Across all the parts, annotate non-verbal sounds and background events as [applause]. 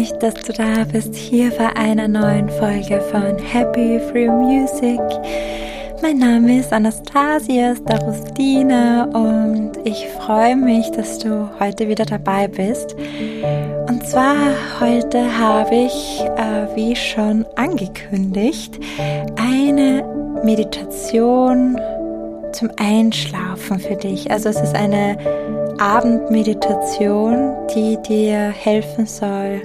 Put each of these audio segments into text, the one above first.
mich, dass du da bist, hier bei einer neuen Folge von Happy Free Music. Mein Name ist Anastasia Starostina und ich freue mich, dass du heute wieder dabei bist. Und zwar heute habe ich, äh, wie schon angekündigt, eine Meditation zum Einschlafen für dich. Also es ist eine Abendmeditation, die dir helfen soll,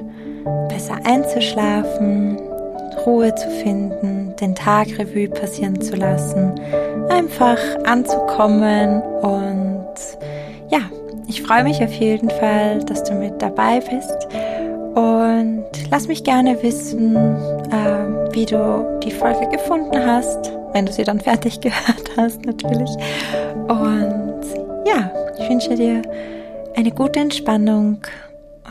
besser einzuschlafen, Ruhe zu finden, den Tag Revue passieren zu lassen, einfach anzukommen und ja, ich freue mich auf jeden Fall, dass du mit dabei bist und lass mich gerne wissen, äh, wie du die Folge gefunden hast, wenn du sie dann [laughs] fertig gehört hast natürlich und ja, ich wünsche dir eine gute Entspannung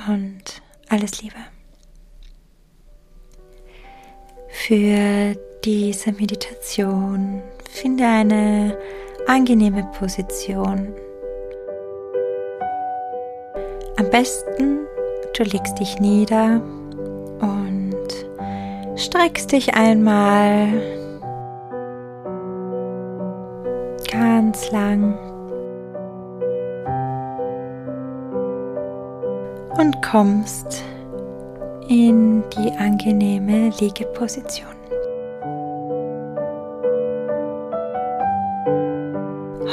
und alles Liebe. Für diese Meditation finde eine angenehme Position. Am besten du legst dich nieder und streckst dich einmal ganz lang und kommst in die angenehme Liegeposition.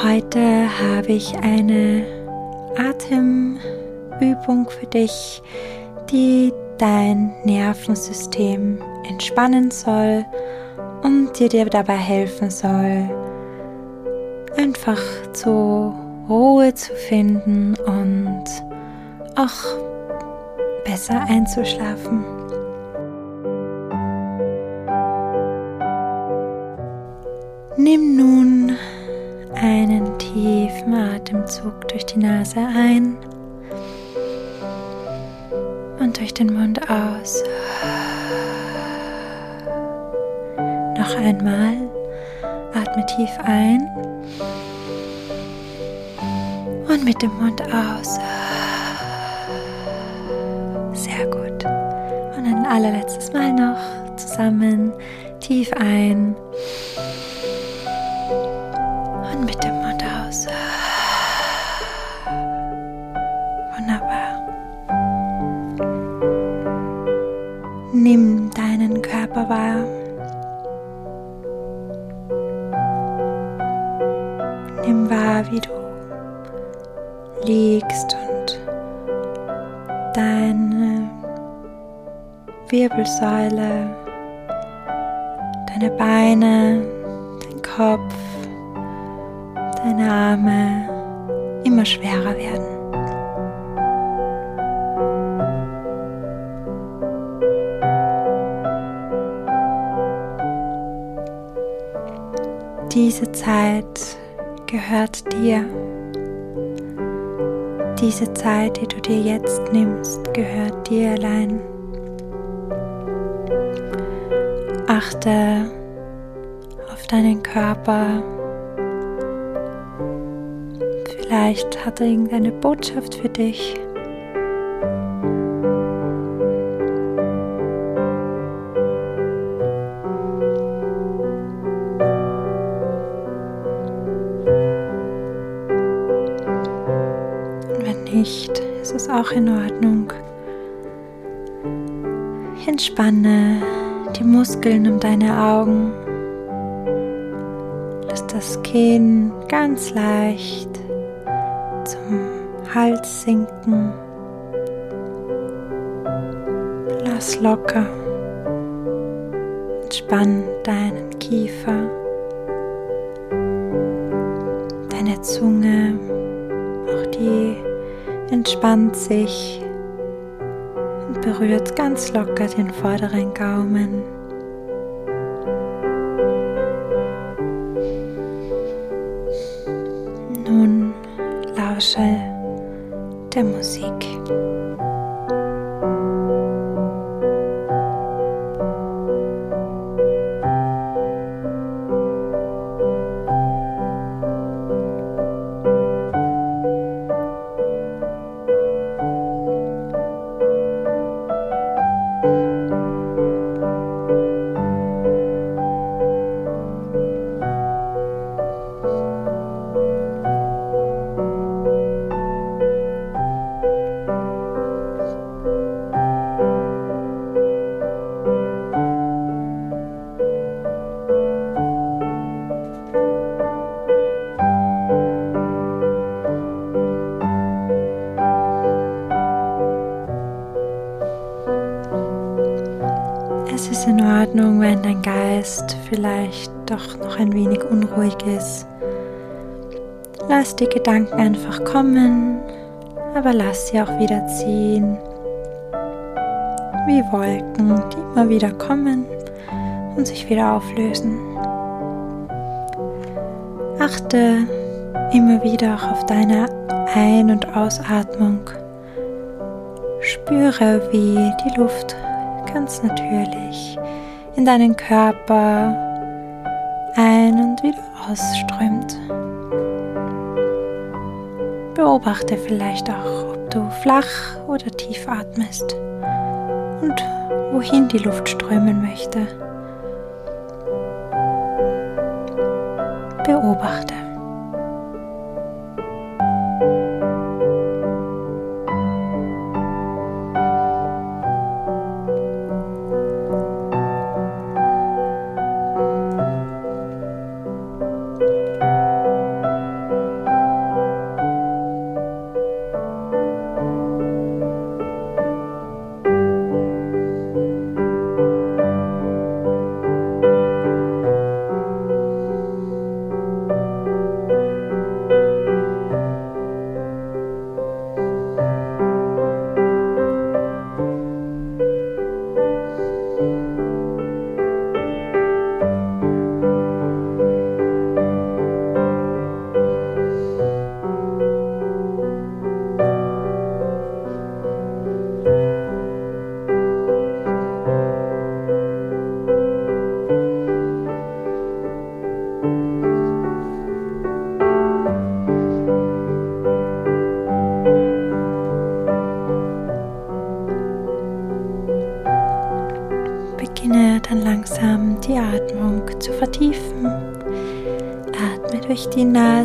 Heute habe ich eine Atemübung für dich, die dein Nervensystem entspannen soll und dir dabei helfen soll, einfach zur Ruhe zu finden und auch besser einzuschlafen. Nimm nun einen tiefen Atemzug durch die Nase ein und durch den Mund aus. Noch einmal atme tief ein und mit dem Mund aus. Allerletztes Mal noch zusammen tief ein und mit dem Mund aus. Wunderbar. Nimm deinen Körper wahr. Nimm wahr, wie du liegst und Wirbelsäule, deine Beine, dein Kopf, deine Arme immer schwerer werden. Diese Zeit gehört dir. Diese Zeit, die du dir jetzt nimmst, gehört dir allein. Achte auf deinen Körper. Vielleicht hat er irgendeine Botschaft für dich. Und wenn nicht, ist es auch in Ordnung. Entspanne die Muskeln um deine Augen. Lass das Kinn ganz leicht zum Hals sinken. Lass locker. Entspann deinen Kiefer, deine Zunge, auch die entspannt sich berührt ganz locker den vorderen Gaumen. Nun lausche der Musik. Doch noch ein wenig unruhig ist. Lass die Gedanken einfach kommen, aber lass sie auch wieder ziehen. Wie Wolken, die immer wieder kommen und sich wieder auflösen. Achte immer wieder auch auf deine Ein- und Ausatmung. Spüre, wie die Luft ganz natürlich in deinen Körper ein- und wieder ausströmt. Beobachte vielleicht auch, ob du flach oder tief atmest und wohin die Luft strömen möchte. Beobachte.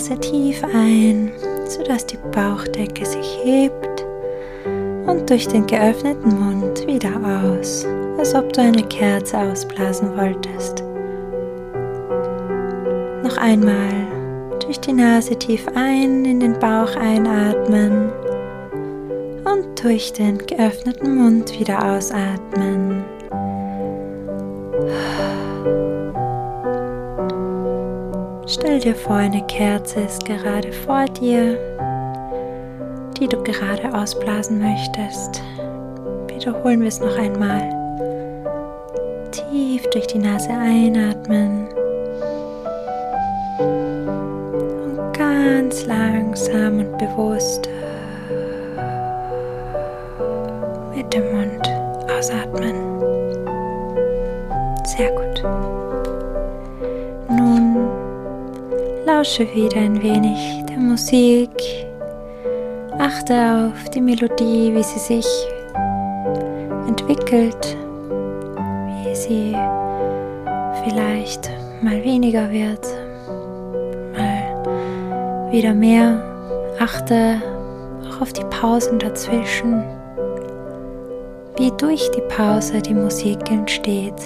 Nase tief ein, sodass die Bauchdecke sich hebt und durch den geöffneten Mund wieder aus, als ob du eine Kerze ausblasen wolltest. Noch einmal durch die Nase tief ein in den Bauch einatmen und durch den geöffneten Mund wieder ausatmen. Stell dir vor, eine Kerze ist gerade vor dir, die du gerade ausblasen möchtest. Wiederholen wir es noch einmal. Tief durch die Nase einatmen und ganz langsam und bewusst mit dem Mund ausatmen. Sehr gut. Lausche wieder ein wenig der Musik. Achte auf die Melodie, wie sie sich entwickelt, wie sie vielleicht mal weniger wird, mal wieder mehr. Achte auch auf die Pausen dazwischen, wie durch die Pause die Musik entsteht.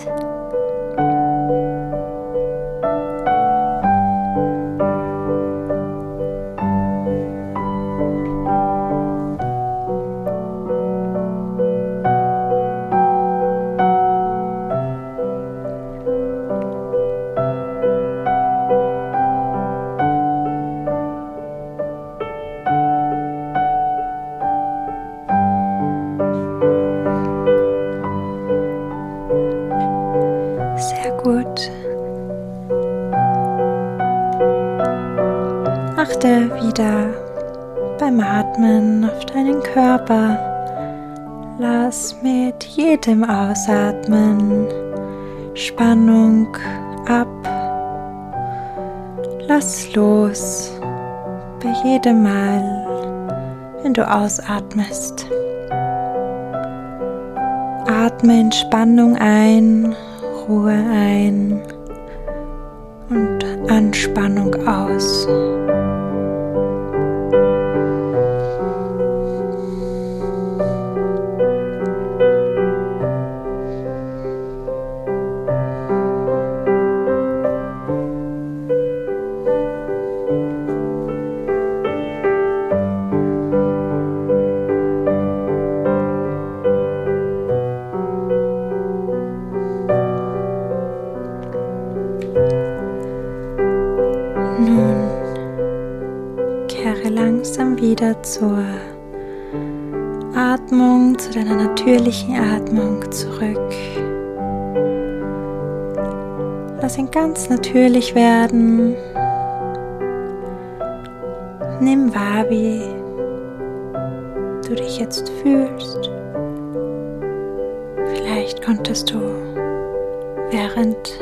Lass mit jedem Ausatmen Spannung ab. Lass los bei jedem Mal, wenn du ausatmest. Atme Entspannung ein Ruhe ein und Anspannung aus. Langsam wieder zur Atmung, zu deiner natürlichen Atmung zurück. Lass ihn ganz natürlich werden. Nimm wahr, wie du dich jetzt fühlst. Vielleicht konntest du während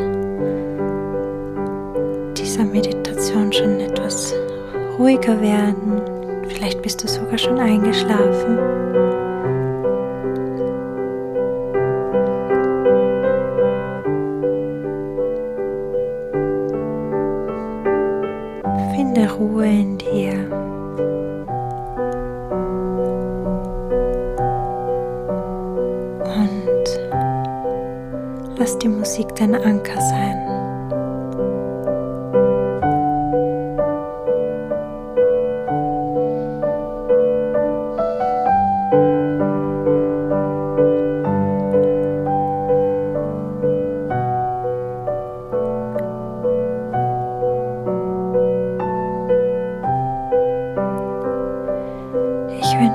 dieser Meditation schon ruhiger werden. Vielleicht bist du sogar schon eingeschlafen. Finde Ruhe in dir. Und lass die Musik dein Anker sein.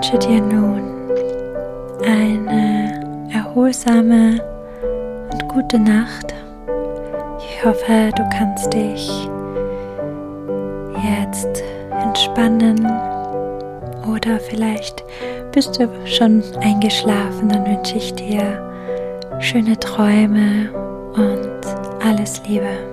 Wünsche dir nun eine erholsame und gute Nacht. Ich hoffe, du kannst dich jetzt entspannen oder vielleicht bist du schon eingeschlafen. Dann wünsche ich dir schöne Träume und alles Liebe.